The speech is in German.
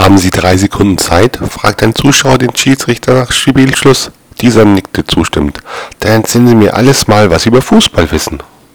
Haben Sie drei Sekunden Zeit? fragt ein Zuschauer den Schiedsrichter nach Spielschluss. Dieser nickte zustimmend. Dann erzählen Sie mir alles mal, was Sie über Fußball wissen.